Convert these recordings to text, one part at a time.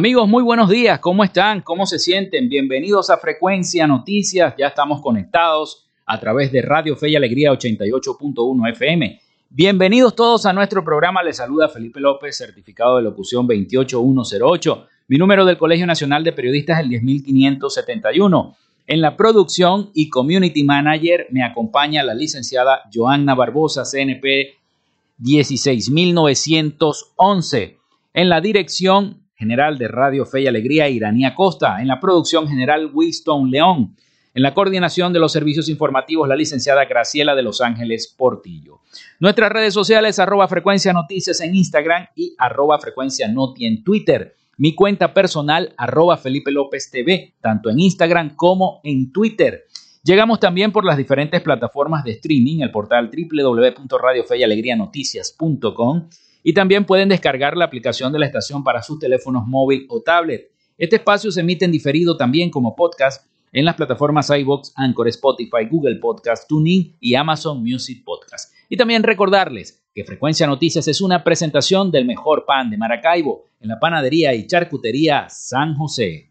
Amigos, muy buenos días. ¿Cómo están? ¿Cómo se sienten? Bienvenidos a Frecuencia Noticias. Ya estamos conectados a través de Radio Fe y Alegría 88.1 FM. Bienvenidos todos a nuestro programa. Les saluda Felipe López, certificado de locución 28108. Mi número del Colegio Nacional de Periodistas es el 10571. En la producción y community manager me acompaña la licenciada Joanna Barbosa, CNP 16911. En la dirección general de Radio Fe y Alegría, Iranía Costa. En la producción general, Winston León. En la coordinación de los servicios informativos, la licenciada Graciela de Los Ángeles Portillo. Nuestras redes sociales, arroba frecuencia noticias en Instagram y arroba frecuencia noti en Twitter. Mi cuenta personal, arroba Felipe López TV, tanto en Instagram como en Twitter. Llegamos también por las diferentes plataformas de streaming, el portal www.radiofeyalegrianoticias.com y también pueden descargar la aplicación de la estación para sus teléfonos móvil o tablet. Este espacio se emite en diferido también como podcast en las plataformas iBox, Anchor, Spotify, Google Podcast, TuneIn y Amazon Music Podcast. Y también recordarles que Frecuencia Noticias es una presentación del mejor pan de Maracaibo en la panadería y charcutería San José.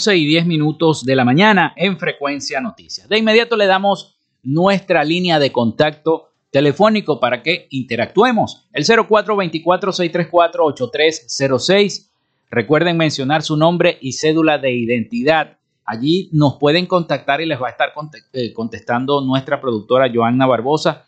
11 y 10 minutos de la mañana en Frecuencia Noticias. De inmediato le damos nuestra línea de contacto telefónico para que interactuemos. El 0424-634-8306. Recuerden mencionar su nombre y cédula de identidad. Allí nos pueden contactar y les va a estar eh, contestando nuestra productora Joanna Barbosa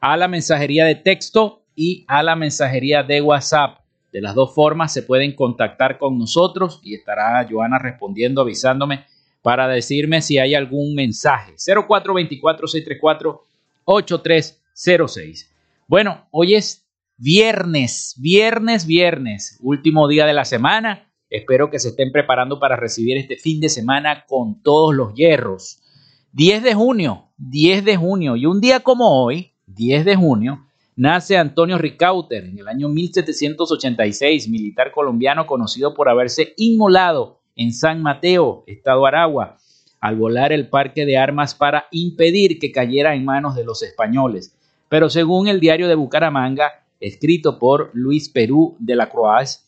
a la mensajería de texto y a la mensajería de WhatsApp. De las dos formas se pueden contactar con nosotros y estará Joana respondiendo, avisándome para decirme si hay algún mensaje. 0424-634-8306. Bueno, hoy es viernes, viernes, viernes, último día de la semana Espero que se estén preparando para recibir este fin de semana con todos los hierros. 10 de junio, 10 de junio, y un día como hoy, 10 de junio, nace Antonio Ricauter en el año 1786, militar colombiano conocido por haberse inmolado en San Mateo, estado Aragua, al volar el parque de armas para impedir que cayera en manos de los españoles. Pero según el diario de Bucaramanga, escrito por Luis Perú de la Croix,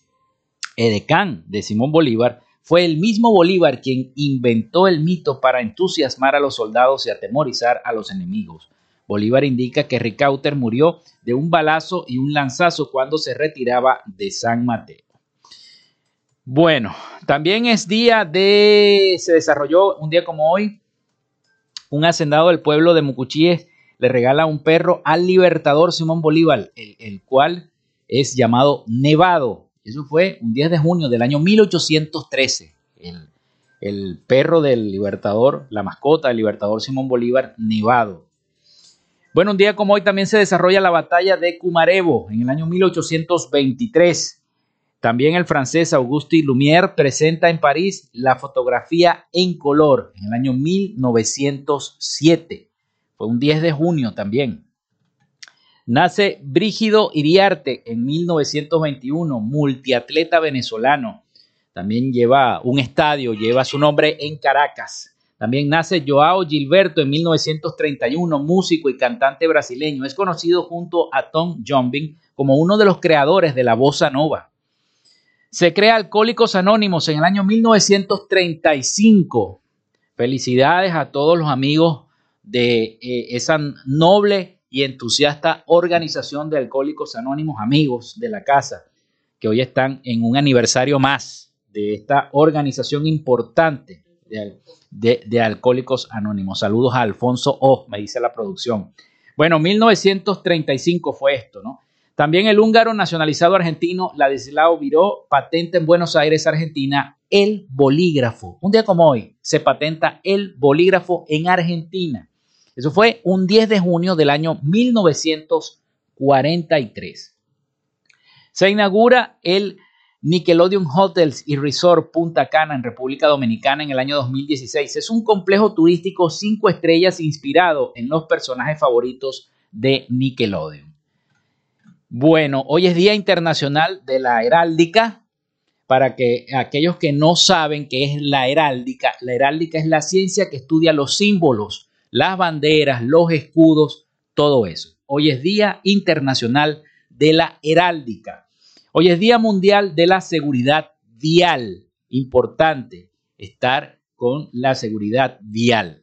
edecán de Simón Bolívar, fue el mismo Bolívar quien inventó el mito para entusiasmar a los soldados y atemorizar a los enemigos. Bolívar indica que Ricauter murió de un balazo y un lanzazo cuando se retiraba de San Mateo. Bueno, también es día de, se desarrolló un día como hoy, un hacendado del pueblo de Mucuchíes le regala un perro al libertador Simón Bolívar, el, cual es llamado Nevado. Eso fue un 10 de junio del año 1813. El, el perro del libertador, la mascota del libertador Simón Bolívar, Nevado. Bueno, un día como hoy también se desarrolla la batalla de Cumarevo en el año 1823. También el francés Auguste Lumière presenta en París la fotografía en color en el año 1907. Fue un 10 de junio también. Nace Brígido Iriarte en 1921, multiatleta venezolano. También lleva un estadio, lleva su nombre en Caracas. También nace Joao Gilberto en 1931, músico y cantante brasileño. Es conocido junto a Tom Jombin como uno de los creadores de la bossa nova. Se crea Alcohólicos Anónimos en el año 1935. Felicidades a todos los amigos de eh, esa noble y entusiasta organización de Alcohólicos Anónimos, amigos de la casa, que hoy están en un aniversario más de esta organización importante de, Alcohólicos Anónimos. Saludos a Alfonso O, me dice la producción. Bueno, 1935 fue esto, ¿no? También el húngaro nacionalizado argentino Ladislao Viró patenta en Buenos Aires, Argentina, el bolígrafo. Un día como hoy se patenta el bolígrafo en Argentina. Eso fue un 10 de junio del año 1943. Se inaugura el Nickelodeon Hotels y Resort Punta Cana en República Dominicana en el año 2016. Es un complejo turístico cinco estrellas inspirado en los personajes favoritos de Nickelodeon. Bueno, hoy es Día Internacional de la Heráldica. Para que aquellos que no saben qué es la heráldica, la heráldica es la ciencia que estudia los símbolos las banderas, los escudos, todo eso. Hoy es Día Internacional de la Heráldica. Hoy es Día Mundial de la Seguridad Vial. Importante estar con la seguridad vial.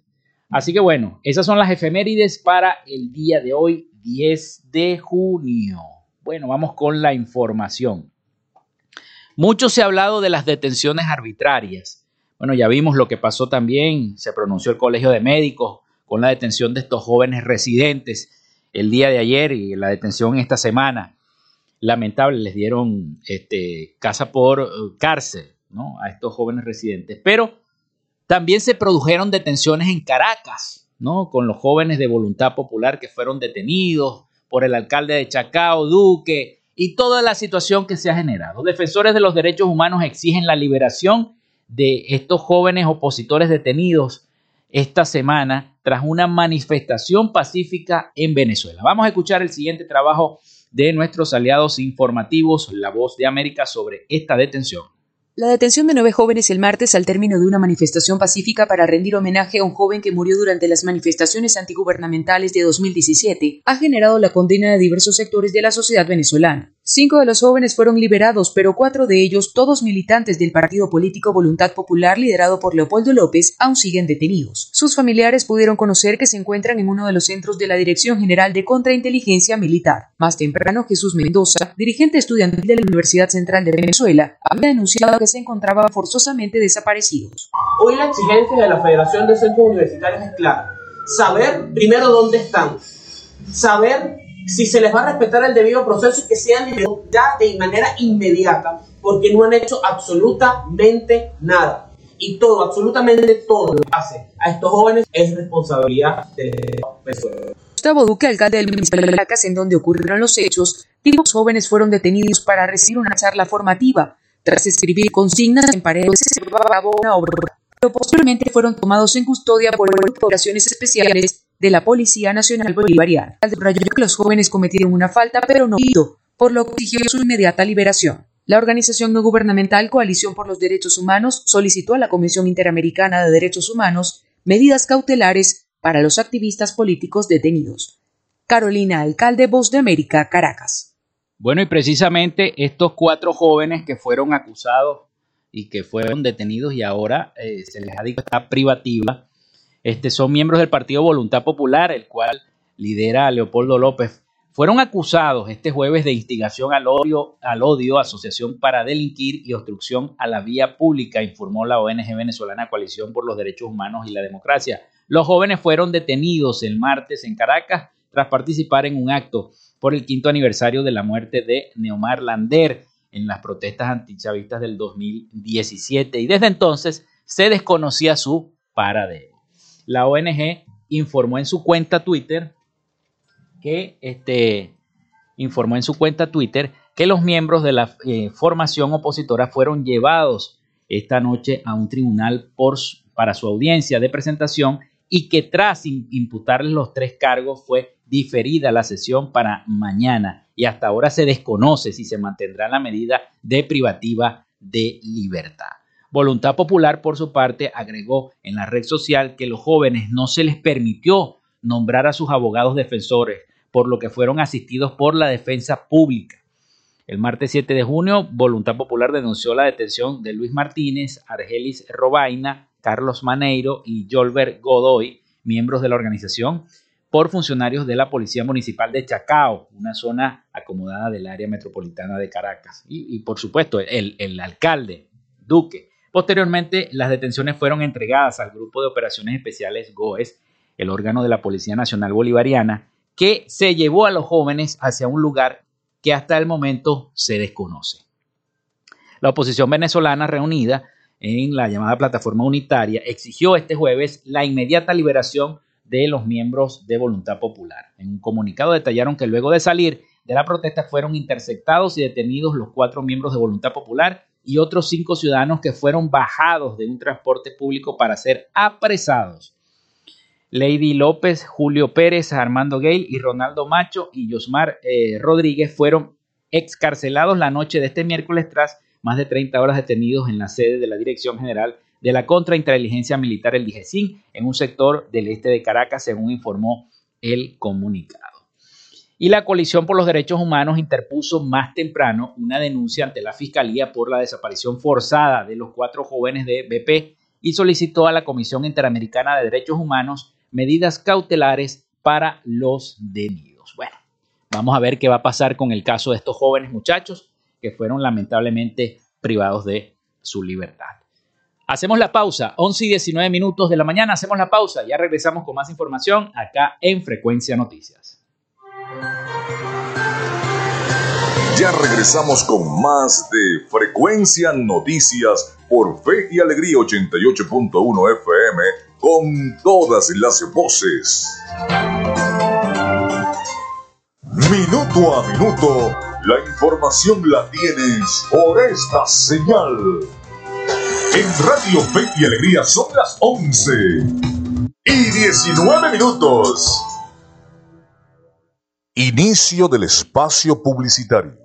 Así que bueno, esas son las efemérides para el día de hoy, 10 de junio. Bueno, vamos con la información. Mucho se ha hablado de las detenciones arbitrarias. Bueno, ya vimos lo que pasó también, se pronunció el Colegio de Médicos con la detención de estos jóvenes residentes el día de ayer y la detención esta semana. Lamentable, les dieron este, casa por eh, cárcel ¿no? a estos jóvenes residentes. Pero también se produjeron detenciones en Caracas, ¿no? con los jóvenes de voluntad popular que fueron detenidos por el alcalde de Chacao, Duque, y toda la situación que se ha generado. Defensores de los derechos humanos exigen la liberación de estos jóvenes opositores detenidos esta semana tras una manifestación pacífica en Venezuela. Vamos a escuchar el siguiente trabajo de nuestros aliados informativos, La Voz de América, sobre esta detención. La detención de nueve jóvenes el martes al término de una manifestación pacífica para rendir homenaje a un joven que murió durante las manifestaciones antigubernamentales de 2017 ha generado la condena de diversos sectores de la sociedad venezolana. Cinco de los jóvenes fueron liberados, pero cuatro de ellos, todos militantes del partido político Voluntad Popular liderado por Leopoldo López, aún siguen detenidos. Sus familiares pudieron conocer que se encuentran en uno de los centros de la Dirección General de Contrainteligencia Militar. Más temprano, Jesús Mendoza, dirigente estudiantil de la Universidad Central de Venezuela, había denunciado que se encontraban forzosamente desaparecidos. Hoy la exigencia de la Federación de Centros Universitarios es clara. Saber primero dónde están. Saber si se les va a respetar el debido proceso y que sean liberados ya de manera inmediata, porque no han hecho absolutamente nada. Y todo, absolutamente todo lo que hace a estos jóvenes es responsabilidad de Venezuela. Gustavo Duque, alcalde del municipio de Caracas, en donde ocurrieron los hechos, dijo que los jóvenes fueron detenidos para recibir una charla formativa Tras escribir consignas en paredes, se llevaba una obra, pero posteriormente fueron tomados en custodia por operaciones especiales de la Policía Nacional Bolivariana. Al que los jóvenes cometieron una falta, pero no hizo, por lo que exigió su inmediata liberación. La organización no gubernamental Coalición por los Derechos Humanos solicitó a la Comisión Interamericana de Derechos Humanos medidas cautelares para los activistas políticos detenidos. Carolina Alcalde, Voz de América, Caracas. Bueno, y precisamente estos cuatro jóvenes que fueron acusados y que fueron detenidos y ahora eh, se les ha dictado privativa, este, son miembros del Partido Voluntad Popular, el cual lidera Leopoldo López fueron acusados este jueves de instigación al odio, al odio, asociación para delinquir y obstrucción a la vía pública, informó la ONG venezolana Coalición por los Derechos Humanos y la Democracia. Los jóvenes fueron detenidos el martes en Caracas tras participar en un acto por el quinto aniversario de la muerte de Neomar Lander en las protestas antichavistas del 2017 y desde entonces se desconocía su paradero. La ONG informó en su cuenta Twitter que este, informó en su cuenta Twitter que los miembros de la eh, formación opositora fueron llevados esta noche a un tribunal para su audiencia de presentación y que tras imputarles los tres cargos fue diferida la sesión para mañana y hasta ahora se desconoce si se mantendrá la medida de privativa de libertad. Voluntad Popular, por su parte, agregó en la red social que los jóvenes no se les permitió nombrar a sus abogados defensores, por lo que fueron asistidos por la defensa pública. El martes 7 de junio, Voluntad Popular denunció la detención de Luis Martínez, Argelis Robaina, Carlos Maneiro y Jolbert Godoy, miembros de la organización, por funcionarios de la Policía Municipal de Chacao, una zona acomodada del área metropolitana de Caracas. Y, por supuesto, el, el alcalde, Duque. Posteriormente, las detenciones fueron entregadas al Grupo de Operaciones Especiales GOES, el órgano de la Policía Nacional Bolivariana, que se llevó a los jóvenes hacia un lugar que hasta el momento se desconoce. La oposición venezolana reunida en la llamada plataforma unitaria exigió este jueves la inmediata liberación de los miembros de Voluntad Popular. En un comunicado detallaron que luego de salir de la protesta fueron interceptados y detenidos los cuatro miembros de Voluntad Popular y otros cinco ciudadanos que fueron bajados de un transporte público para ser apresados Lady López, Julio Pérez, Armando Gale y Ronaldo Macho y Yosmar eh, Rodríguez fueron excarcelados la noche de este miércoles tras más de 30 horas detenidos en la sede de la Dirección General de la Contrainteligencia Militar, el DIGESIN, en un sector del este de Caracas, según informó el comunicado. Y la Coalición por los Derechos Humanos interpuso más temprano una denuncia ante la Fiscalía por la desaparición forzada de los cuatro jóvenes de BP y solicitó a la Comisión Interamericana de Derechos Humanos medidas cautelares para los detenidos. Bueno, vamos a ver qué va a pasar con el caso de estos jóvenes muchachos que fueron lamentablemente privados de su libertad. Hacemos la pausa, 11 y 19 minutos de la mañana, hacemos la pausa, ya regresamos con más información acá en Frecuencia Noticias. Ya regresamos con más de Frecuencia Noticias por Fe y Alegría 88.1 FM con todas las voces. Minuto a minuto, la información la tienes por esta señal. En Radio Fe y Alegría son las 11 y 19 minutos. Inicio del espacio publicitario.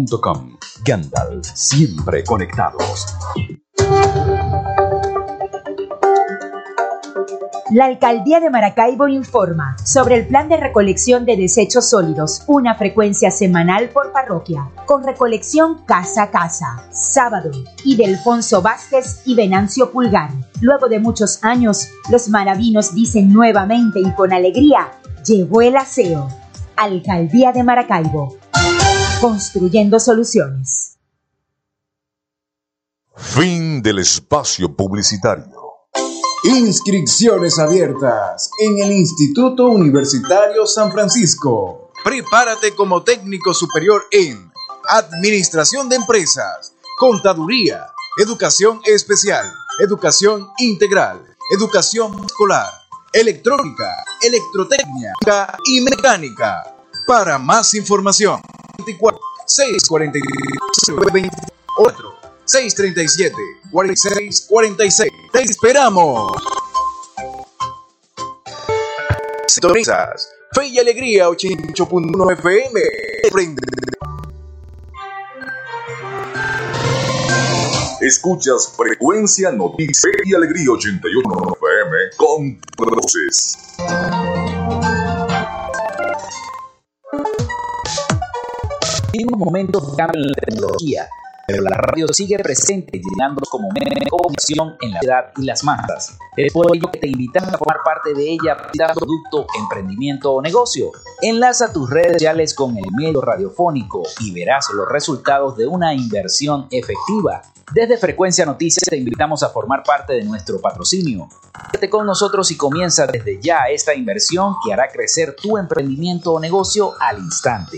Siempre conectados. La Alcaldía de Maracaibo informa sobre el plan de recolección de desechos sólidos, una frecuencia semanal por parroquia, con recolección casa a casa, sábado, y de Vázquez y Venancio Pulgar. Luego de muchos años, los maravinos dicen nuevamente y con alegría, llegó el aseo. Alcaldía de Maracaibo, construyendo soluciones. Fin del espacio publicitario. Inscripciones abiertas en el Instituto Universitario San Francisco. Prepárate como técnico superior en Administración de Empresas, Contaduría, Educación Especial, Educación Integral, Educación Escolar, Electrónica, Electrotecnia y Mecánica. Para más información, 24 644 24 637 4646. Te esperamos. Sintonizas Fe y Alegría 88.1 FM. Escuchas Frecuencia Noticias y Alegría 81 FM con voces. Un momento de cambio en la tecnología, pero la radio sigue presente, llenándonos como medio de comunicación en la ciudad y las masas. Es por ello que te invitamos a formar parte de ella, producto, emprendimiento o negocio. Enlaza tus redes sociales con el medio radiofónico y verás los resultados de una inversión efectiva. Desde Frecuencia Noticias te invitamos a formar parte de nuestro patrocinio. Quédate con nosotros y comienza desde ya esta inversión que hará crecer tu emprendimiento o negocio al instante.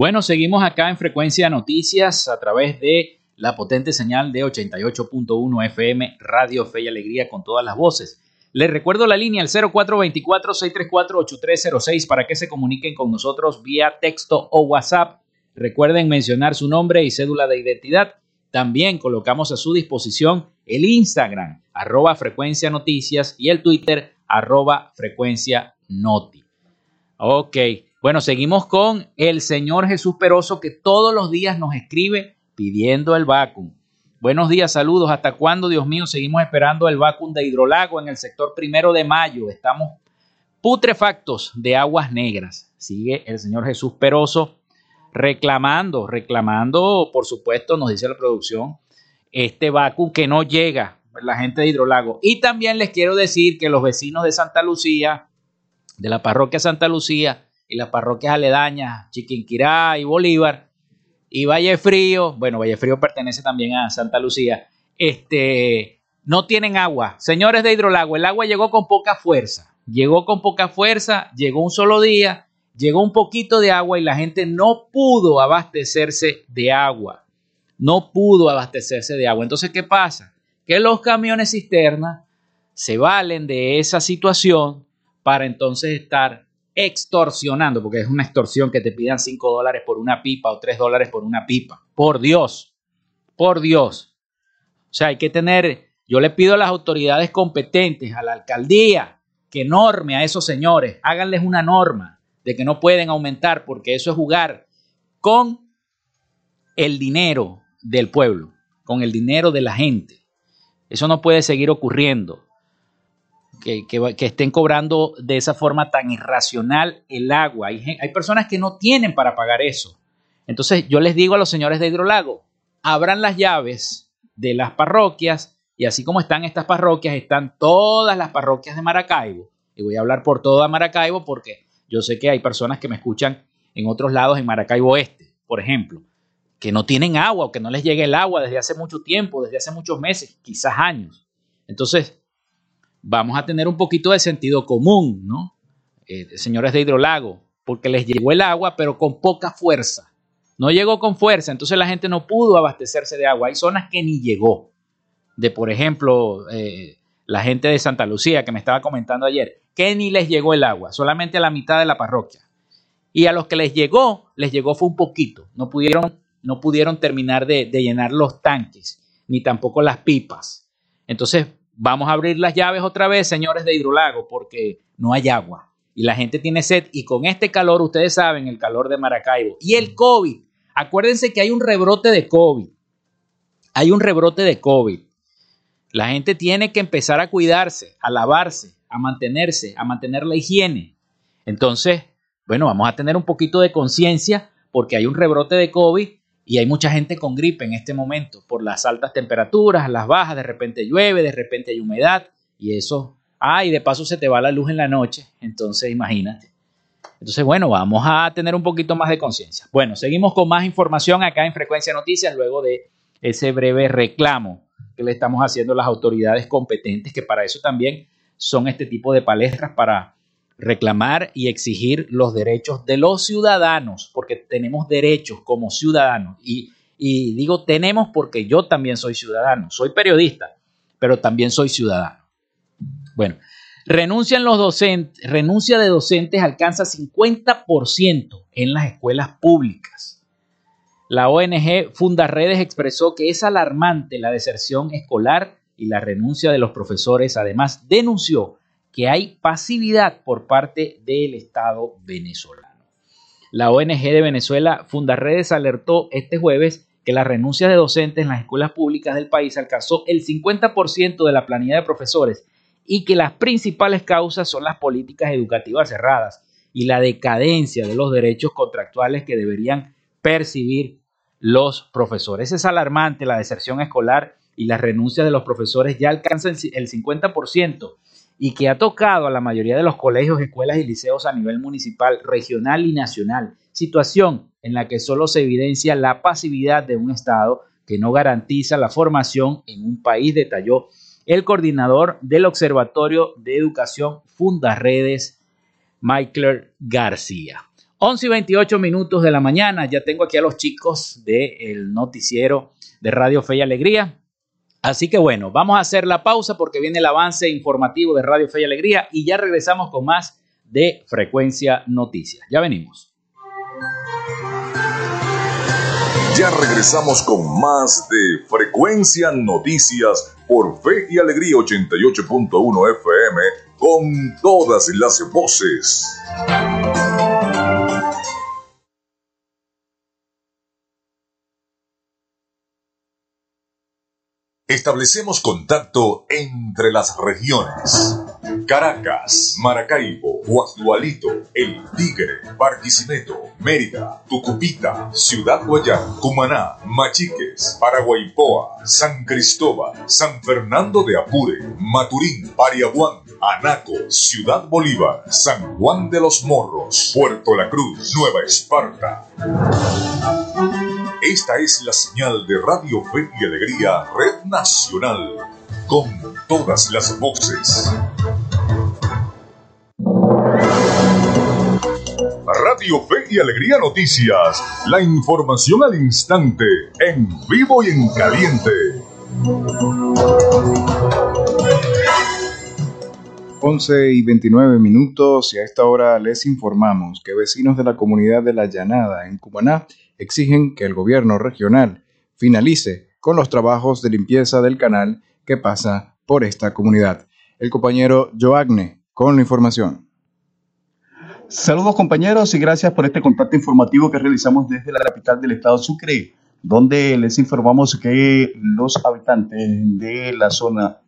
Bueno, seguimos acá en Frecuencia Noticias a través de la potente señal de 88.1 FM Radio Fe y Alegría con todas las voces. Les recuerdo la línea al 0424-634-8306 para que se comuniquen con nosotros vía texto o WhatsApp. Recuerden mencionar su nombre y cédula de identidad. También colocamos a su disposición el Instagram, arroba frecuencia noticias, y el Twitter, arroba frecuencia noti. Ok. Bueno, seguimos con el señor Jesús Peroso que todos los días nos escribe pidiendo el vacuum. Buenos días, saludos. ¿Hasta cuándo, Dios mío, seguimos esperando el vacuum de hidrolago en el sector primero de mayo? Estamos putrefactos de aguas negras. Sigue el señor Jesús Peroso reclamando, reclamando, por supuesto, nos dice la producción, este vacuum que no llega, la gente de hidrolago. Y también les quiero decir que los vecinos de Santa Lucía, de la parroquia Santa Lucía, y las parroquias aledañas, Chiquinquirá y Bolívar, y Valle Frío, bueno, Valle Frío pertenece también a Santa Lucía, este, no tienen agua. Señores de Hidrolago, el agua llegó con poca fuerza, llegó con poca fuerza, llegó un solo día, llegó un poquito de agua y la gente no pudo abastecerse de agua, no pudo abastecerse de agua. Entonces, ¿qué pasa? Que los camiones cisterna se valen de esa situación para entonces estar extorsionando, porque es una extorsión que te pidan 5 dólares por una pipa o 3 dólares por una pipa. Por Dios, por Dios. O sea, hay que tener, yo le pido a las autoridades competentes, a la alcaldía, que norme a esos señores, háganles una norma de que no pueden aumentar, porque eso es jugar con el dinero del pueblo, con el dinero de la gente. Eso no puede seguir ocurriendo que, estén cobrando de esa forma tan irracional el agua. Hay, hay personas que no tienen para pagar eso. Entonces yo les digo a los señores de Hidrolago, abran las llaves de las parroquias y así como están estas parroquias, están todas las parroquias de Maracaibo. Y voy a hablar por toda Maracaibo porque yo sé que hay personas que me escuchan en otros lados, en Maracaibo Este, por ejemplo, que no tienen agua o que no les llegue el agua desde hace mucho tiempo, desde hace muchos meses, quizás años. Entonces, vamos a tener un poquito de sentido común, ¿no? Eh, señores de hidrolago, porque les llegó el agua, pero con poca fuerza. No llegó con fuerza, entonces la gente no pudo abastecerse de agua. Hay zonas que ni llegó. De, por ejemplo, eh, la gente de Santa Lucía que me estaba comentando ayer, que ni les llegó el agua, solamente a la mitad de la parroquia. Y a los que les llegó, les llegó fue un poquito. No pudieron, no pudieron terminar de, de llenar los tanques, ni tampoco las pipas. Entonces, Vamos a abrir las llaves otra vez, señores de Hidrolago, porque no hay agua. y la gente tiene sed y con este calor, ustedes saben, el calor de Maracaibo y el COVID. Acuérdense que hay un rebrote de COVID. Hay un rebrote de COVID. La gente tiene que empezar a cuidarse, a lavarse, a mantenerse, a mantener la higiene. Entonces, bueno, vamos a tener un poquito de conciencia porque hay un rebrote de COVID y hay mucha gente con gripe en este momento por las altas temperaturas, las bajas, de repente llueve, de repente hay humedad y eso, ah, y de paso se te va la luz en la noche, entonces imagínate. Entonces, bueno, vamos a tener un poquito más de conciencia. Bueno, seguimos con más información acá en Frecuencia Noticias luego de ese breve reclamo que le estamos haciendo a las autoridades competentes, que para eso también son este tipo de palestras para reclamar y exigir los derechos de los ciudadanos, porque tenemos derechos como ciudadanos. Y, digo tenemos porque yo también soy ciudadano, soy periodista, pero también soy ciudadano. Bueno, renuncian los docentes, renuncia de docentes alcanza 50% en las escuelas públicas. La ONG Fundaredes expresó que es alarmante la deserción escolar y la renuncia de los profesores. Además, denunció que hay pasividad por parte del Estado venezolano. La ONG de Venezuela Fundaredes alertó este jueves que la renuncia de docentes en las escuelas públicas del país alcanzó el 50% de la planilla de profesores y que las principales causas son las políticas educativas cerradas y la decadencia de los derechos contractuales que deberían percibir los profesores. Es alarmante la deserción escolar y las renuncias de los profesores ya alcanzan el 50% y que ha tocado a la mayoría de los colegios, escuelas y liceos a nivel municipal, regional y nacional, situación en la que solo se evidencia la pasividad de un Estado que no garantiza la formación en un país, detalló el coordinador del Observatorio de Educación Fundaredes, Michael García. 11 y 28 minutos de la mañana, ya tengo aquí a los chicos del noticiero de Radio Fe y Alegría. Así que bueno, vamos a hacer la pausa porque viene el avance informativo de Radio Fe y Alegría y ya regresamos con más de Frecuencia Noticias. Ya venimos. Ya regresamos con más de Frecuencia Noticias por Fe y Alegría 88.1 FM con todas las voces. Establecemos contacto entre las regiones. Caracas, Maracaibo, Guasdualito, El Tigre, Barquisimeto, Mérida, Tucupita, Ciudad Guayán, Cumaná, Machiques, Paraguaypoa, San Cristóbal, San Fernando de Apure, Maturín, Pariaguán, Anaco, Ciudad Bolívar, San Juan de los Morros, Puerto La Cruz, Nueva Esparta. Esta es la señal de Radio Fe y Alegría, Red Nacional, con todas las voces. Radio Fe y Alegría Noticias, la información al instante, en vivo y en caliente. 11 y 29 minutos y a esta hora les informamos que vecinos de la comunidad de La Llanada en Cumaná exigen que el gobierno regional finalice con los trabajos de limpieza del canal que pasa por esta comunidad. El compañero Joagne con la información. Saludos compañeros y gracias por este contacto informativo que realizamos desde la capital del estado Sucre, donde les informamos que los habitantes de la zona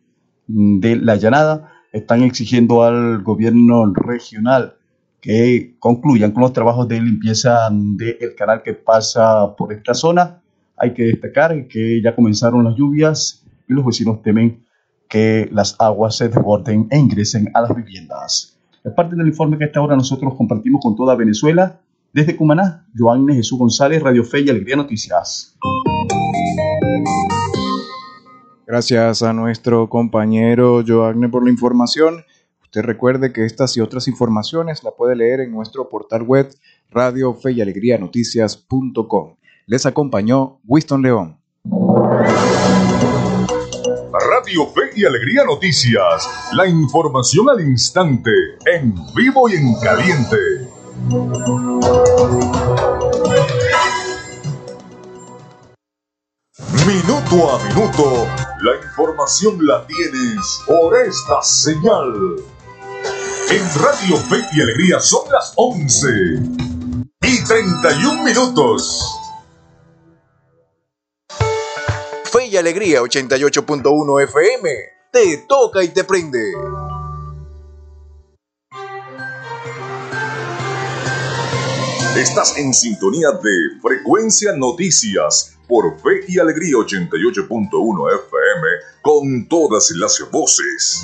de La Llanada están exigiendo al gobierno regional que concluyan con los trabajos de limpieza del canal que pasa por esta zona. Hay que destacar que ya comenzaron las lluvias y los vecinos temen que las aguas se desborden e ingresen a las viviendas. Es parte del informe que a esta hora nosotros compartimos con toda Venezuela. Desde Cumaná, Joanne Jesús González, Radio Fe y Alegría Noticias. Gracias a nuestro compañero Joagne por la información. Usted recuerde que estas y otras informaciones la puede leer en nuestro portal web radio y alegría. Les acompañó Winston León. Radio Fe y Alegría Noticias, la información al instante, en vivo y en caliente. Minuto a minuto, la información la tienes por esta señal En Radio Fe y Alegría son las 11 y 31 minutos. Fe y Alegría 88.1 FM. Te toca y te prende. Estás en sintonía de Frecuencia Noticias por Fe y Alegría 88.1 FM con todas las voces.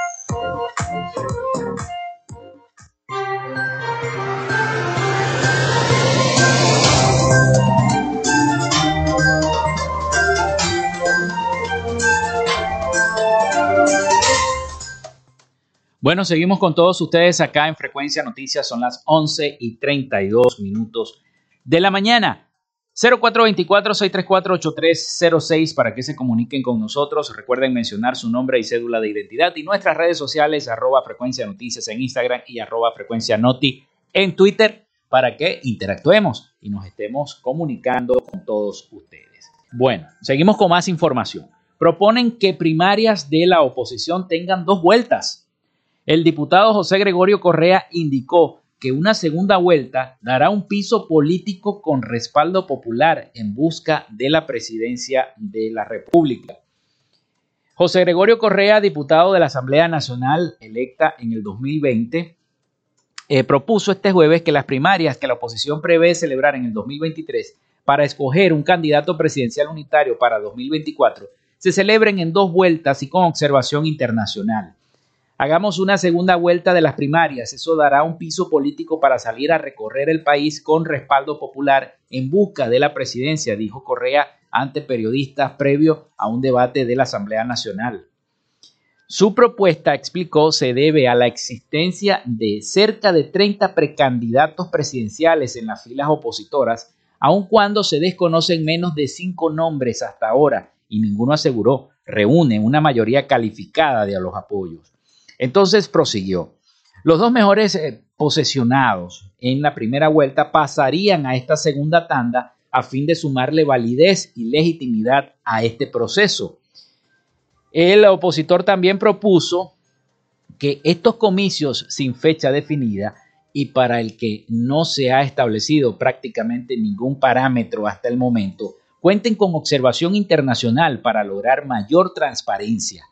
Bueno, seguimos con todos ustedes acá en Frecuencia Noticias. Son las 11 y 32 minutos de la mañana. 0424-634-8306 para que se comuniquen con nosotros. Recuerden mencionar su nombre y cédula de identidad y nuestras redes sociales, arroba Frecuencia Noticias en Instagram y arroba Frecuencia Noti en Twitter para que interactuemos y nos estemos comunicando con todos ustedes. Bueno, seguimos con más información. Proponen que primarias de la oposición tengan dos vueltas el diputado José Gregorio Correa indicó que una segunda vuelta dará un piso político con respaldo popular en busca de la presidencia de la República. José Gregorio Correa, diputado de la Asamblea Nacional electa en el 2020, eh, propuso este jueves que las primarias que la oposición prevé celebrar en el 2023 para escoger un candidato presidencial unitario para 2024 se celebren en dos vueltas y con observación internacional. Hagamos una segunda vuelta de las primarias. Eso dará un piso político para salir a recorrer el país con respaldo popular en busca de la presidencia, dijo Correa ante periodistas previo a un debate de la Asamblea Nacional. Su propuesta, explicó, se debe a la existencia de cerca de 30 precandidatos presidenciales en las filas opositoras, aun cuando se desconocen menos de cinco nombres hasta ahora, y ninguno aseguró reúne una mayoría calificada de los apoyos. Entonces prosiguió. Los dos mejores eh, posesionados en la primera vuelta pasarían a esta segunda tanda a fin de sumarle validez y legitimidad a este proceso. El opositor también propuso que estos comicios sin fecha definida y para el que no se ha establecido prácticamente ningún parámetro hasta el momento, cuenten con observación internacional para lograr mayor transparencia.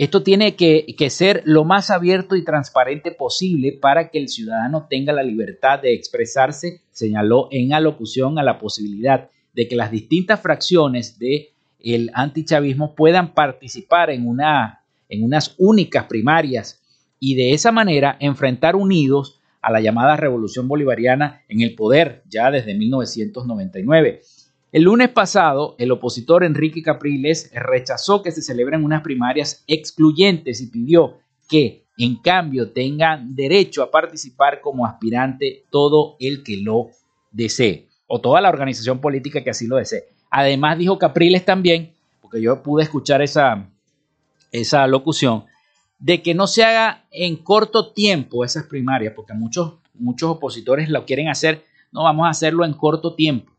Esto tiene que, ser lo más abierto y transparente posible para que el ciudadano tenga la libertad de expresarse, señaló en alocución a la posibilidad de que las distintas fracciones del el antichavismo puedan participar en, una, en unas únicas primarias y de esa manera enfrentar unidos a la llamada revolución bolivariana en el poder ya desde 1999. El lunes pasado, el opositor Enrique Capriles rechazó que se celebren unas primarias excluyentes y pidió que, en cambio, tengan derecho a participar como aspirante todo el que lo desee, o toda la organización política que así lo desee. Además, dijo Capriles también, porque yo pude escuchar esa, esa locución, de que no se haga en corto tiempo esas primarias, porque muchos, muchos opositores lo quieren hacer, no vamos a hacerlo en corto tiempo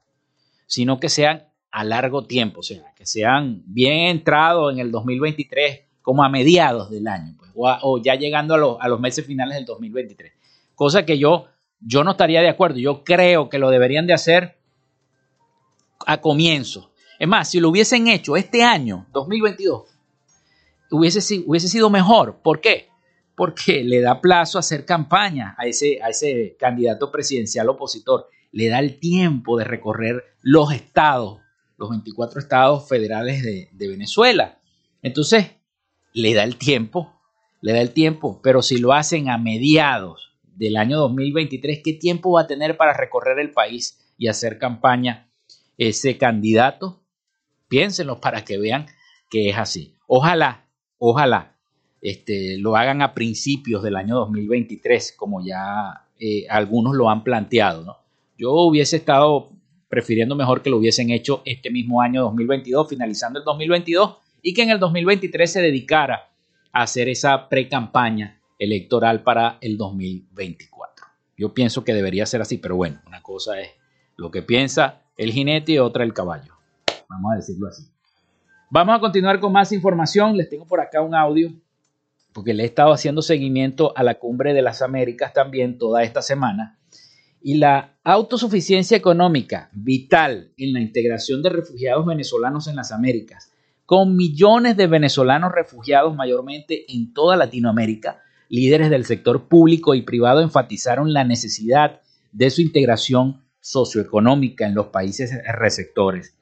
sino que sean a largo tiempo, o sea, que sean bien entrados en el 2023, como a mediados del año, pues, o, ya llegando a, los meses finales del 2023. Cosa que yo, yo no estaría de acuerdo. Yo creo que lo deberían de hacer a comienzo. Es más, si lo hubiesen hecho este año, 2022, hubiese, hubiese sido mejor. ¿Por qué? Porque le da plazo a hacer campaña a ese, a ese candidato presidencial opositor. Le da el tiempo de recorrer los estados, los 24 estados federales de, Venezuela. Entonces, le da el tiempo, le da el tiempo, pero si lo hacen a mediados del año 2023, ¿qué tiempo va a tener para recorrer el país y hacer campaña ese candidato? Piénsenlo para que vean que es así. Ojalá, ojalá este, lo hagan a principios del año 2023, como ya eh, algunos lo han planteado. ¿no? Yo hubiese estado prefiriendo mejor que lo hubiesen hecho este mismo año 2022, finalizando el 2022, y que en el 2023 se dedicara a hacer esa pre-campaña electoral para el 2024. Yo pienso que debería ser así, pero bueno, una cosa es lo que piensa el jinete y otra el caballo. Vamos a decirlo así. Vamos a continuar con más información. Les tengo por acá un audio, porque le he estado haciendo seguimiento a la cumbre de las Américas también toda esta semana. Y la autosuficiencia económica vital en la integración de refugiados venezolanos en las Américas, con millones de venezolanos refugiados mayormente en toda Latinoamérica, líderes del sector público y privado enfatizaron la necesidad de su integración socioeconómica en los países receptores.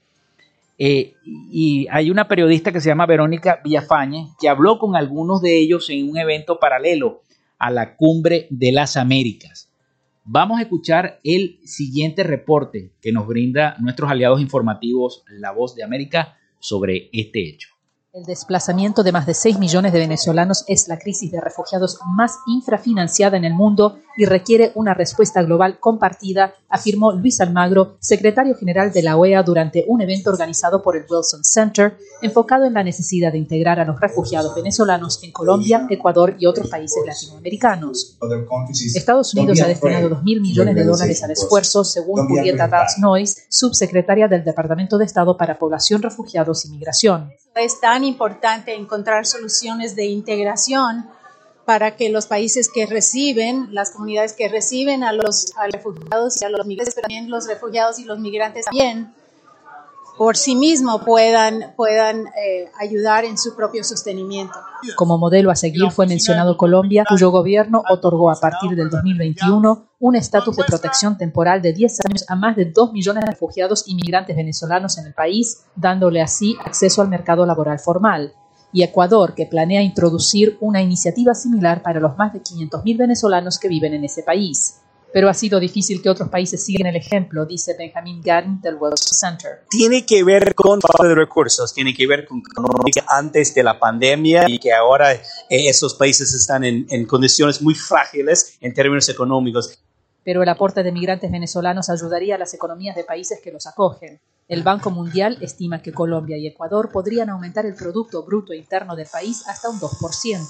Eh, y hay una periodista que se llama Verónica Villafañe que habló con algunos de ellos en un evento paralelo a la cumbre de las Américas. Vamos a escuchar el siguiente reporte que nos brinda nuestros aliados informativos La Voz de América sobre este hecho. El desplazamiento de más de 6 millones de venezolanos es la crisis de refugiados más infrafinanciada en el mundo y requiere una respuesta global compartida, afirmó Luis Almagro, secretario general de la OEA, durante un evento organizado por el Wilson Center, enfocado en la necesidad de integrar a los refugiados venezolanos en Colombia, Ecuador y otros países latinoamericanos. Estados Unidos ha destinado 2 mil millones de dólares al esfuerzo, según Julieta Noyes, subsecretaria del Departamento de Estado para Población, Refugiados y Migración es tan importante encontrar soluciones de integración para que los países que reciben, las comunidades que reciben a los, refugiados y a los migrantes, pero también los refugiados y los migrantes también, por sí mismos puedan, puedan eh, ayudar en su propio sostenimiento. Como modelo a seguir fue mencionado Colombia, cuyo gobierno otorgó a partir del 2021 un estatus de protección temporal de 10 años a más de 2 millones de refugiados y migrantes venezolanos en el país, dándole así acceso al mercado laboral formal. Y Ecuador, que planea introducir una iniciativa similar para los más de 500.000 venezolanos que viven en ese país pero ha sido difícil que otros países sigan el ejemplo, dice Benjamin Garden del World Center. Tiene que ver con falta de recursos, tiene que ver con antes de la pandemia y que ahora eh, esos países están en, en condiciones muy frágiles en términos económicos. Pero el aporte de migrantes venezolanos ayudaría a las economías de países que los acogen. El Banco Mundial estima que Colombia y Ecuador podrían aumentar el Producto Bruto Interno del país hasta un 2%.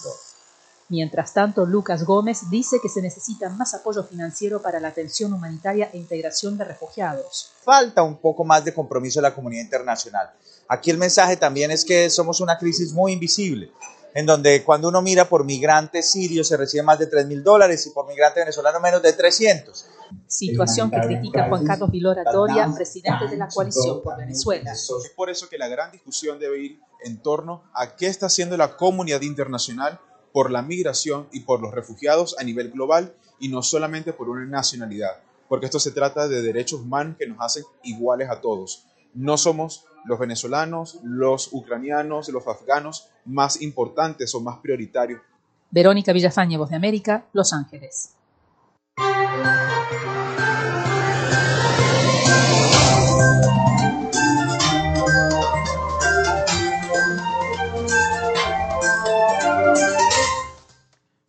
Mientras tanto, Lucas Gómez dice que se necesita más apoyo financiero para la atención humanitaria e integración de refugiados. Falta un poco más de compromiso de la comunidad internacional. Aquí el mensaje también es que somos una crisis muy invisible, en donde cuando uno mira por migrante sirio se recibe más de 3 mil dólares y por migrante venezolano menos de 300. Situación que critica Juan Carlos Vilora Doria, presidente de la coalición por Venezuela. Es por eso que la gran discusión debe ir en torno a qué está haciendo la comunidad internacional por la migración y por los refugiados a nivel global y no solamente por una nacionalidad, porque esto se trata de derechos humanos que nos hacen iguales a todos. No somos los venezolanos, los ucranianos, los afganos más importantes o más prioritarios. Verónica Villafañe, Voz de América, Los Ángeles.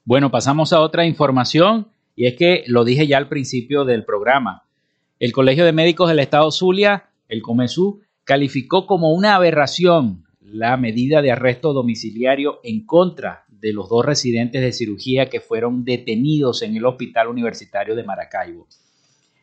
Bueno, pasamos a otra información y es que lo dije ya al principio del programa. El Colegio de Médicos del Estado Zulia, el COMESU, calificó como una aberración la medida de arresto domiciliario en contra de los dos residentes de cirugía que fueron detenidos en el Hospital Universitario de Maracaibo.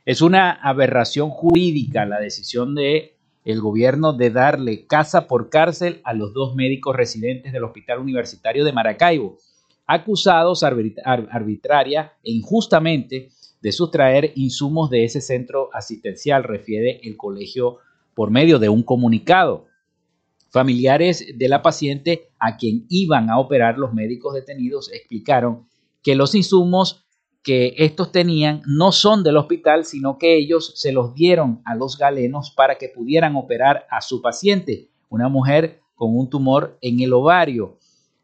Es una aberración jurídica la decisión de el gobierno de darle casa por cárcel a los dos médicos residentes del Hospital Universitario de Maracaibo, acusados arbitraria e injustamente de sustraer insumos de ese centro asistencial, refiere el colegio por medio de un comunicado. Familiares de la paciente a quien iban a operar los médicos detenidos explicaron que los insumos que estos tenían no son del hospital, sino que ellos se los dieron a los galenos para que pudieran operar a su paciente, una mujer con un tumor en el ovario.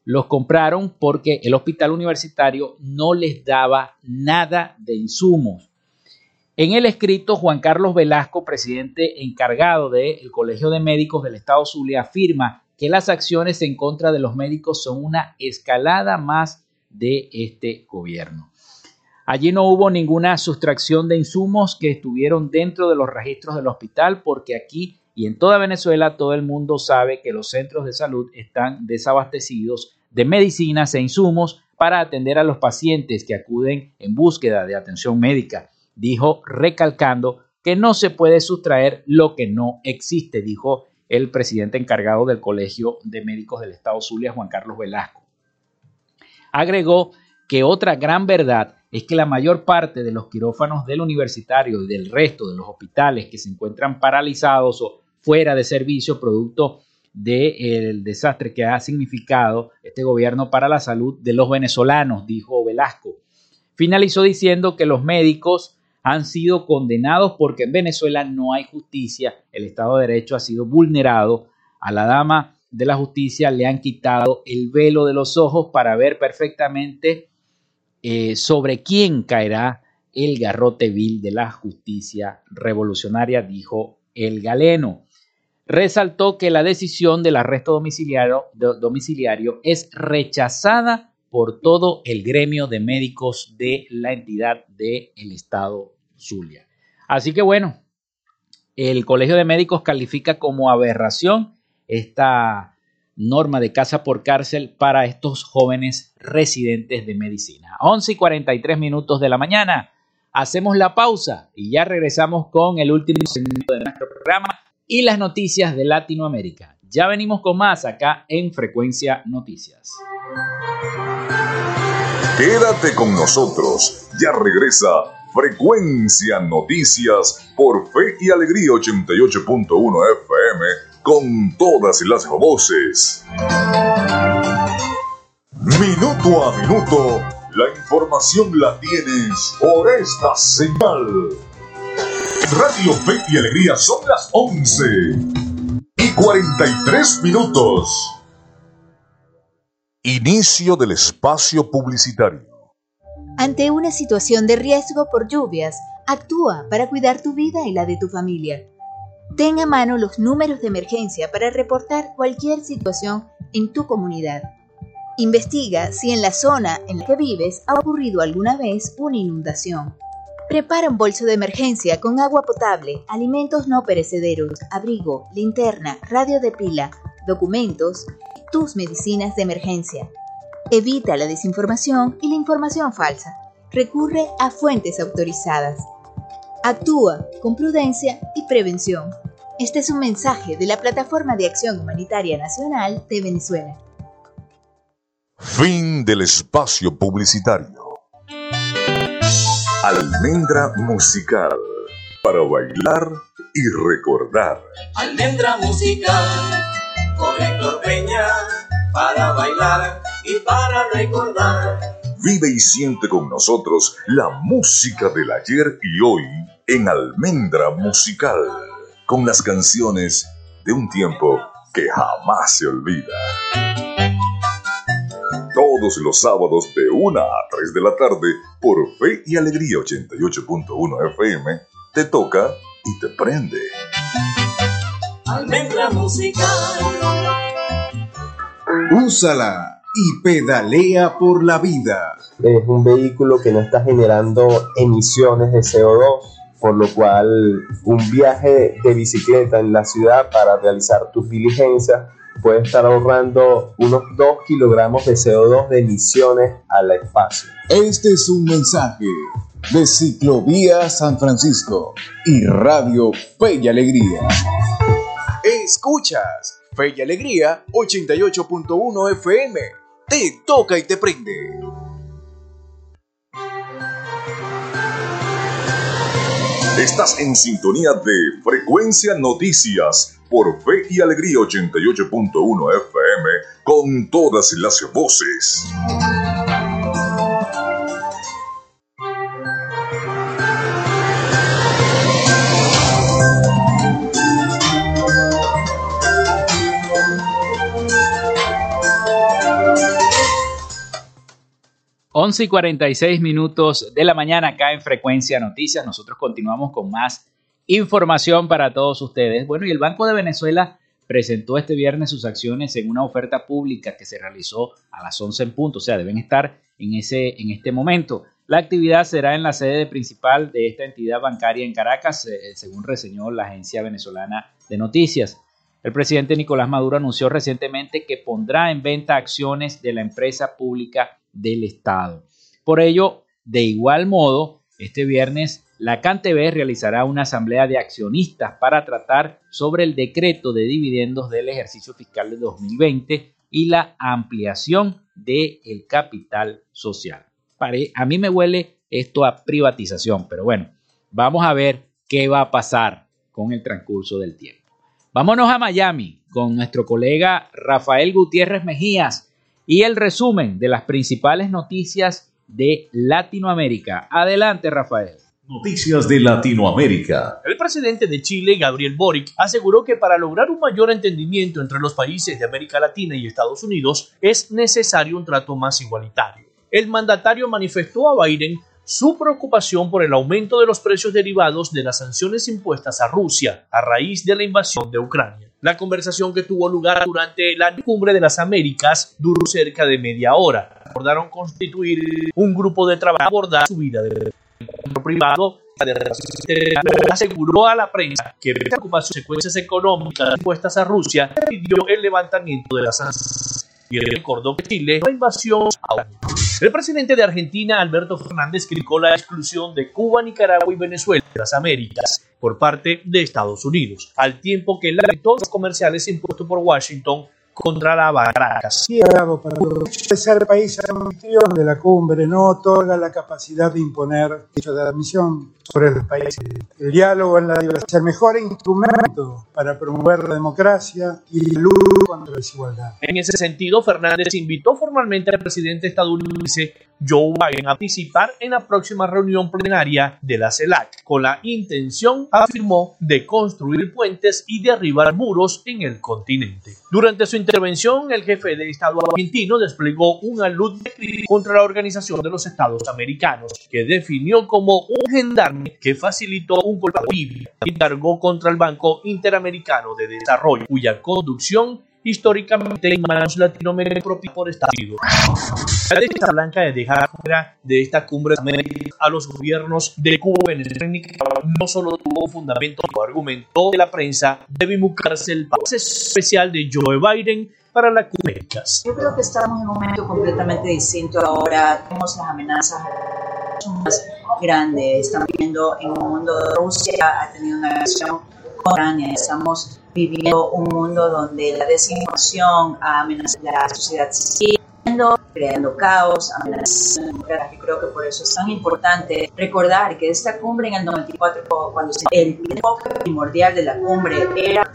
Los compraron porque el hospital universitario no les daba nada de insumos. En el escrito, Juan Carlos Velasco, presidente encargado del Colegio de Médicos del Estado Zulia, afirma que las acciones en contra de los médicos son una escalada más de este gobierno. Allí no hubo ninguna sustracción de insumos que estuvieron dentro de los registros del hospital porque aquí y en toda Venezuela todo el mundo sabe que los centros de salud están desabastecidos de medicinas e insumos para atender a los pacientes que acuden en búsqueda de atención médica dijo recalcando que no se puede sustraer lo que no existe, dijo el presidente encargado del Colegio de Médicos del Estado Zulia, Juan Carlos Velasco. Agregó que otra gran verdad es que la mayor parte de los quirófanos del universitario y del resto de los hospitales que se encuentran paralizados o fuera de servicio producto del desastre que ha significado este gobierno para la salud de los venezolanos, dijo Velasco. Finalizó diciendo que los médicos han sido condenados porque en Venezuela no hay justicia, el Estado de Derecho ha sido vulnerado, a la dama de la justicia le han quitado el velo de los ojos para ver perfectamente eh, sobre quién caerá el garrote vil de la justicia revolucionaria, dijo el galeno. Resaltó que la decisión del arresto domiciliario, es rechazada por todo el gremio de médicos de la entidad del Estado Zulia. Así que bueno, el Colegio de Médicos califica como aberración esta norma de casa por cárcel para estos jóvenes residentes de medicina. 11 y 43 minutos de la mañana. Hacemos la pausa y ya regresamos con el último segmento de nuestro programa y las noticias de Latinoamérica. Ya venimos con más acá en Frecuencia Noticias. Quédate con nosotros. Ya regresa Frecuencia Noticias por Fe y Alegría 88.1 FM con todas las voces. Minuto a minuto, la información la tienes por esta señal. Radio Fe y Alegría son las 11 y 43 minutos. Inicio del espacio publicitario. Ante una situación de riesgo por lluvias, actúa para cuidar tu vida y la de tu familia. Ten a mano los números de emergencia para reportar cualquier situación en tu comunidad. Investiga si en la zona en la que vives ha ocurrido alguna vez una inundación. Prepara un bolso de emergencia con agua potable, alimentos no perecederos, abrigo, linterna, radio de pila, documentos tus medicinas de emergencia. Evita la desinformación y la información falsa. Recurre a fuentes autorizadas. Actúa con prudencia y prevención. Este es un mensaje de la Plataforma de Acción Humanitaria Nacional de Venezuela. Fin del espacio publicitario. Almendra musical para bailar y recordar. Almendra musical con Héctor Peña para bailar y para recordar. Vive y siente con nosotros la música del ayer y hoy en Almendra Musical, con las canciones de un tiempo que jamás se olvida. Todos los sábados de 1 a 3 de la tarde por Fe y Alegría 88.1 FM, te toca y te prende. Almendra musical. Úsala y pedalea por la vida. Es un vehículo que no está generando emisiones de CO2, por lo cual un viaje de bicicleta en la ciudad para realizar tus diligencias puede estar ahorrando unos 2 kilogramos de CO2 de emisiones al espacio. Este es un mensaje de Ciclovía San Francisco y Radio Fe y Alegría. Escuchas Fe y Alegría 88.1 FM. Te toca y te prende. Estás en sintonía de Frecuencia Noticias por Fe y Alegría 88.1 FM con todas las voces. 11 y 46 minutos de la mañana acá en Frecuencia Noticias. Nosotros continuamos con más información para todos ustedes. Bueno, y el Banco de Venezuela presentó este viernes sus acciones en una oferta pública que se realizó a las 11 en punto, o sea, deben estar en, ese, en este momento. La actividad será en la sede principal de esta entidad bancaria en Caracas, eh, según reseñó la agencia venezolana de noticias. El presidente Nicolás Maduro anunció recientemente que pondrá en venta acciones de la empresa pública del Estado. Por ello, de igual modo, este viernes la CanTV realizará una asamblea de accionistas para tratar sobre el decreto de dividendos del ejercicio fiscal de 2020 y la ampliación del el capital social. A mí me huele esto a privatización, pero bueno, vamos a ver qué va a pasar con el transcurso del tiempo. Vámonos a Miami con nuestro colega Rafael Gutiérrez Mejías y el resumen de las principales noticias de Latinoamérica. Adelante, Rafael. Noticias de Latinoamérica. El presidente de Chile, Gabriel Boric, aseguró que para lograr un mayor entendimiento entre los países de América Latina y Estados Unidos es necesario un trato más igualitario. El mandatario manifestó a Biden su preocupación por el aumento de los precios derivados de las sanciones impuestas a Rusia a raíz de la invasión de Ucrania. La conversación que tuvo lugar durante la cumbre de las Américas duró cerca de media hora. Acordaron constituir un grupo de trabajo abordar su vida de privado aseguró a la prensa que preocupación consecuencias económicas impuestas a Rusia pidió el levantamiento de las y recordó que Chile la invasión el presidente de Argentina, Alberto Fernández, criticó la exclusión de Cuba, Nicaragua y Venezuela de las Américas por parte de Estados Unidos, al tiempo que los comerciales impuestos por Washington contra la Barracas. para ser país anfitrión de la cumbre no otorga la capacidad de imponer dicho de admisión sobre el país. El diálogo en la diversidad es el mejor instrumento para promover la democracia y la lucha contra la desigualdad. En ese sentido, Fernández invitó formalmente al presidente estadounidense Joe Biden a participar en la próxima reunión plenaria de la CELAC, con la intención, afirmó, de construir puentes y derribar muros en el continente. Durante su intervención, el jefe de Estado argentino desplegó una luz de crítica contra la Organización de los Estados Americanos, que definió como un gendarme que facilitó un golpe a Libia y cargó contra el Banco Interamericano de Desarrollo, cuya conducción históricamente en manos latinoamericanas por Estados Unidos. La Casa Blanca de dejar fuera de esta cumbre a los gobiernos de Cuba y Venezuela no solo tuvo fundamento, argumentó de la prensa, debe buscarse el pase especial de Joe Biden para la cumbre. Yo creo que estamos en un momento completamente distinto ahora. Tenemos las amenazas más grandes. Estamos viviendo en un mundo de Rusia ha tenido una agresión con Ucrania. Estamos viviendo un mundo donde la desinformación ha amenazado la sociedad civil, creando caos, amenazando que creo que por eso es tan importante recordar que esta cumbre en el 94, cuando se, el enfoque primordial de la cumbre era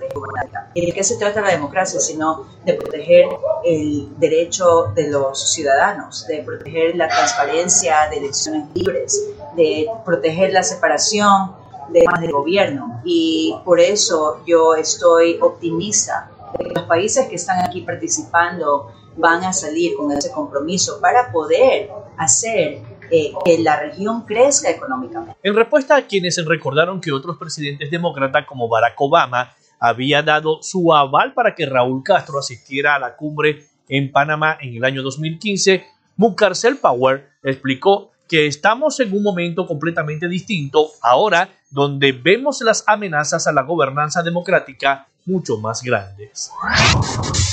¿Y de qué se trata la democracia? Sino de proteger el derecho de los ciudadanos, de proteger la transparencia de elecciones libres, de proteger la separación de del gobierno y por eso yo estoy optimista de que los países que están aquí participando van a salir con ese compromiso para poder hacer eh, que la región crezca económicamente. En respuesta a quienes recordaron que otros presidentes demócratas como Barack Obama había dado su aval para que Raúl Castro asistiera a la cumbre en Panamá en el año 2015, Mucarcel Power explicó que estamos en un momento completamente distinto ahora donde vemos las amenazas a la gobernanza democrática mucho más grandes.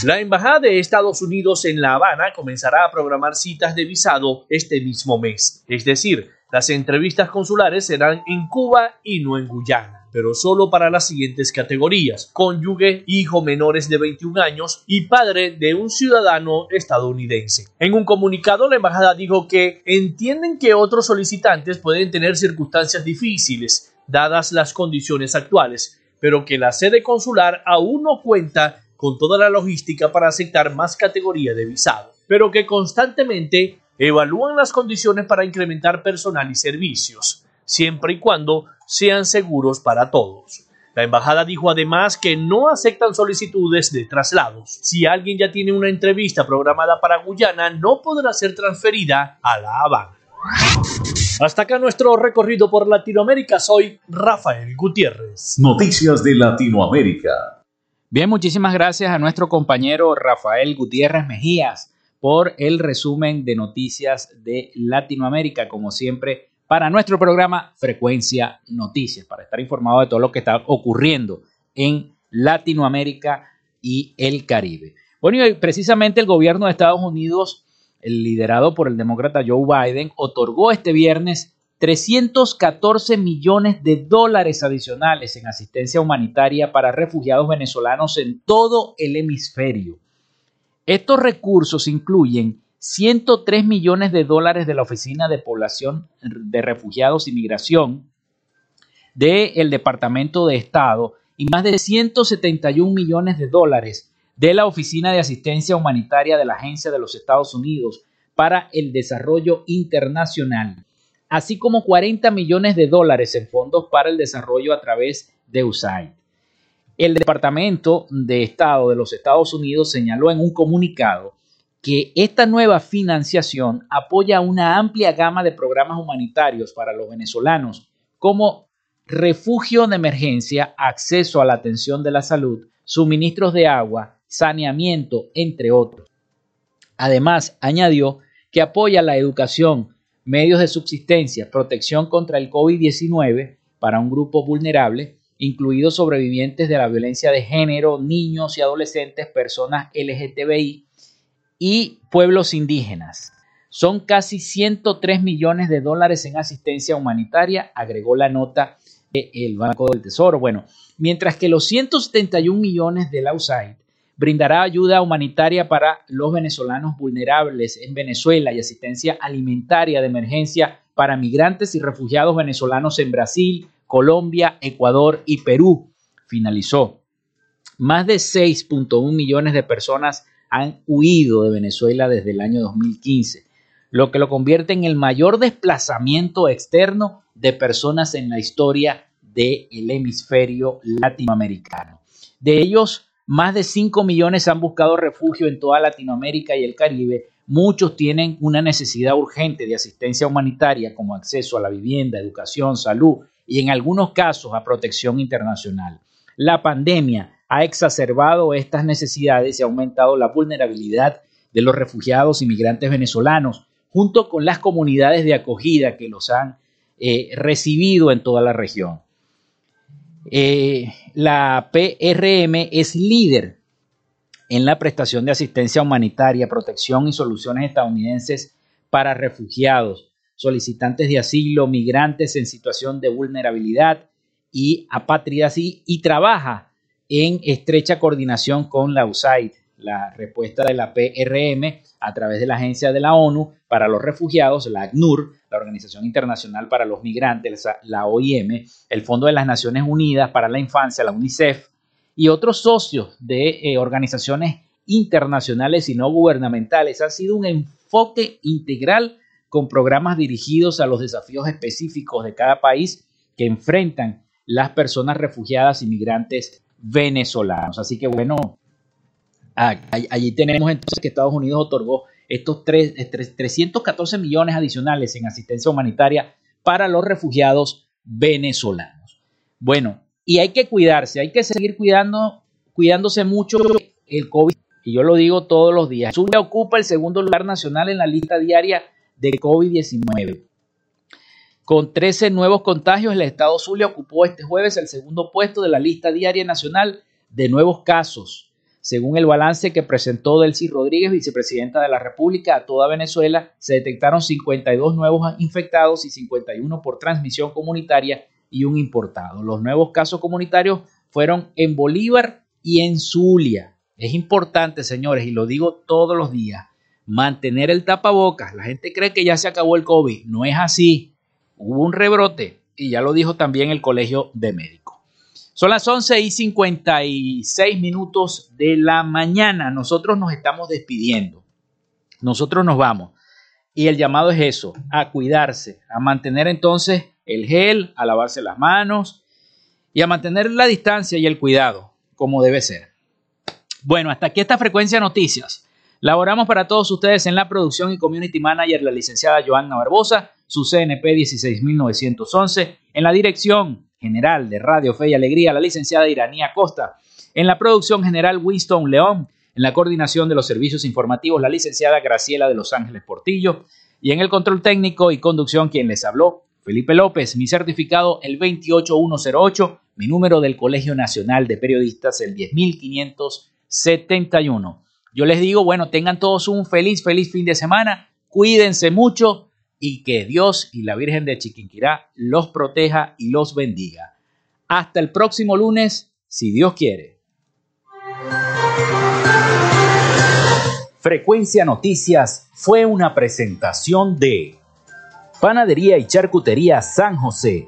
La Embajada de Estados Unidos en La Habana comenzará a programar citas de visado este mismo mes, es decir, las entrevistas consulares serán en Cuba y no en Guyana pero solo para las siguientes categorías: cónyuge, hijo menores de 21 años y padre de un ciudadano estadounidense. En un comunicado, la embajada dijo que entienden que otros solicitantes pueden tener circunstancias difíciles, dadas las condiciones actuales, pero que la sede consular aún no cuenta con toda la logística para aceptar más categoría de visado, pero que constantemente evalúan las condiciones para incrementar personal y servicios, siempre y cuando sean seguros para todos. La embajada dijo además que no aceptan solicitudes de traslados. Si alguien ya tiene una entrevista programada para Guyana, no podrá ser transferida a La Habana. Hasta acá nuestro recorrido por Latinoamérica. Soy Rafael Gutiérrez. Noticias de Latinoamérica. Bien, muchísimas gracias a nuestro compañero Rafael Gutiérrez Mejías por el resumen de noticias de Latinoamérica. Como siempre, para nuestro programa Frecuencia Noticias, para estar informado de todo lo que está ocurriendo en Latinoamérica y el Caribe. Bueno, y precisamente el gobierno de Estados Unidos, liderado por el demócrata Joe Biden, otorgó este viernes 314 millones de dólares adicionales en asistencia humanitaria para refugiados venezolanos en todo el hemisferio. Estos recursos incluyen 103 millones de dólares de la Oficina de Población de Refugiados y Migración del Departamento de Estado y más de 171 millones de dólares de la Oficina de Asistencia Humanitaria de la Agencia de los Estados Unidos para el Desarrollo Internacional, así como 40 millones de dólares en fondos para el desarrollo a través de USAID. El Departamento de Estado de los Estados Unidos señaló en un comunicado que esta nueva financiación apoya una amplia gama de programas humanitarios para los venezolanos, como refugio de emergencia, acceso a la atención de la salud, suministros de agua, saneamiento, entre otros. Además, añadió que apoya la educación, medios de subsistencia, protección contra el COVID-19 para un grupo vulnerable, incluidos sobrevivientes de la violencia de género, niños y adolescentes, personas LGTBI, y pueblos indígenas. Son casi 103 millones de dólares en asistencia humanitaria, agregó la nota del Banco del Tesoro. Bueno, mientras que los 171 millones de la USAID brindará ayuda humanitaria para los venezolanos vulnerables en Venezuela y asistencia alimentaria de emergencia para migrantes y refugiados venezolanos en Brasil, Colombia, Ecuador y Perú. Finalizó. Más de 6.1 millones de personas han huido de Venezuela desde el año 2015, lo que lo convierte en el mayor desplazamiento externo de personas en la historia del hemisferio latinoamericano. De ellos, más de 5 millones han buscado refugio en toda Latinoamérica y el Caribe. Muchos tienen una necesidad urgente de asistencia humanitaria como acceso a la vivienda, educación, salud y en algunos casos a protección internacional. La pandemia ha exacerbado estas necesidades y ha aumentado la vulnerabilidad de los refugiados y migrantes venezolanos, junto con las comunidades de acogida que los han eh, recibido en toda la región. Eh, la PRM es líder en la prestación de asistencia humanitaria, protección y soluciones estadounidenses para refugiados, solicitantes de asilo, migrantes en situación de vulnerabilidad y apátridas y, y trabaja en estrecha coordinación con la USAID, la respuesta de la PRM a través de la Agencia de la ONU para los Refugiados, la ACNUR, la Organización Internacional para los Migrantes, la OIM, el Fondo de las Naciones Unidas para la Infancia, la UNICEF, y otros socios de eh, organizaciones internacionales y no gubernamentales. Ha sido un enfoque integral con programas dirigidos a los desafíos específicos de cada país que enfrentan las personas refugiadas y migrantes venezolanos. Así que bueno, allí tenemos entonces que Estados Unidos otorgó estos 314 millones adicionales en asistencia humanitaria para los refugiados venezolanos. Bueno, y hay que cuidarse, hay que seguir cuidando, cuidándose mucho el COVID. Y yo lo digo todos los días. Zulia ocupa el segundo lugar nacional en la lista diaria de COVID-19. Con 13 nuevos contagios, el estado Zulia ocupó este jueves el segundo puesto de la lista diaria nacional de nuevos casos. Según el balance que presentó Delcy Rodríguez, vicepresidenta de la República, a toda Venezuela se detectaron 52 nuevos infectados y 51 por transmisión comunitaria y un importado. Los nuevos casos comunitarios fueron en Bolívar y en Zulia. Es importante, señores, y lo digo todos los días, mantener el tapabocas. La gente cree que ya se acabó el COVID. No es así hubo un rebrote y ya lo dijo también el Colegio de Médicos. Son las 11 y 56 minutos de la mañana. Nosotros nos estamos despidiendo. Nosotros nos vamos. Y el llamado es eso, a cuidarse, a mantener entonces el gel, a lavarse las manos y a mantener la distancia y el cuidado, como debe ser. Bueno, hasta aquí esta frecuencia de noticias. Laboramos para todos ustedes en la producción y community manager la licenciada Joanna Barbosa, su CNP 16911, en la dirección general de Radio Fe y Alegría la licenciada Iranía Costa, en la producción general Winston León, en la coordinación de los servicios informativos la licenciada Graciela de Los Ángeles Portillo y en el control técnico y conducción quien les habló, Felipe López, mi certificado el 28108, mi número del Colegio Nacional de Periodistas el 10571. Yo les digo, bueno, tengan todos un feliz, feliz fin de semana, cuídense mucho y que Dios y la Virgen de Chiquinquirá los proteja y los bendiga. Hasta el próximo lunes, si Dios quiere. Frecuencia Noticias fue una presentación de Panadería y Charcutería San José.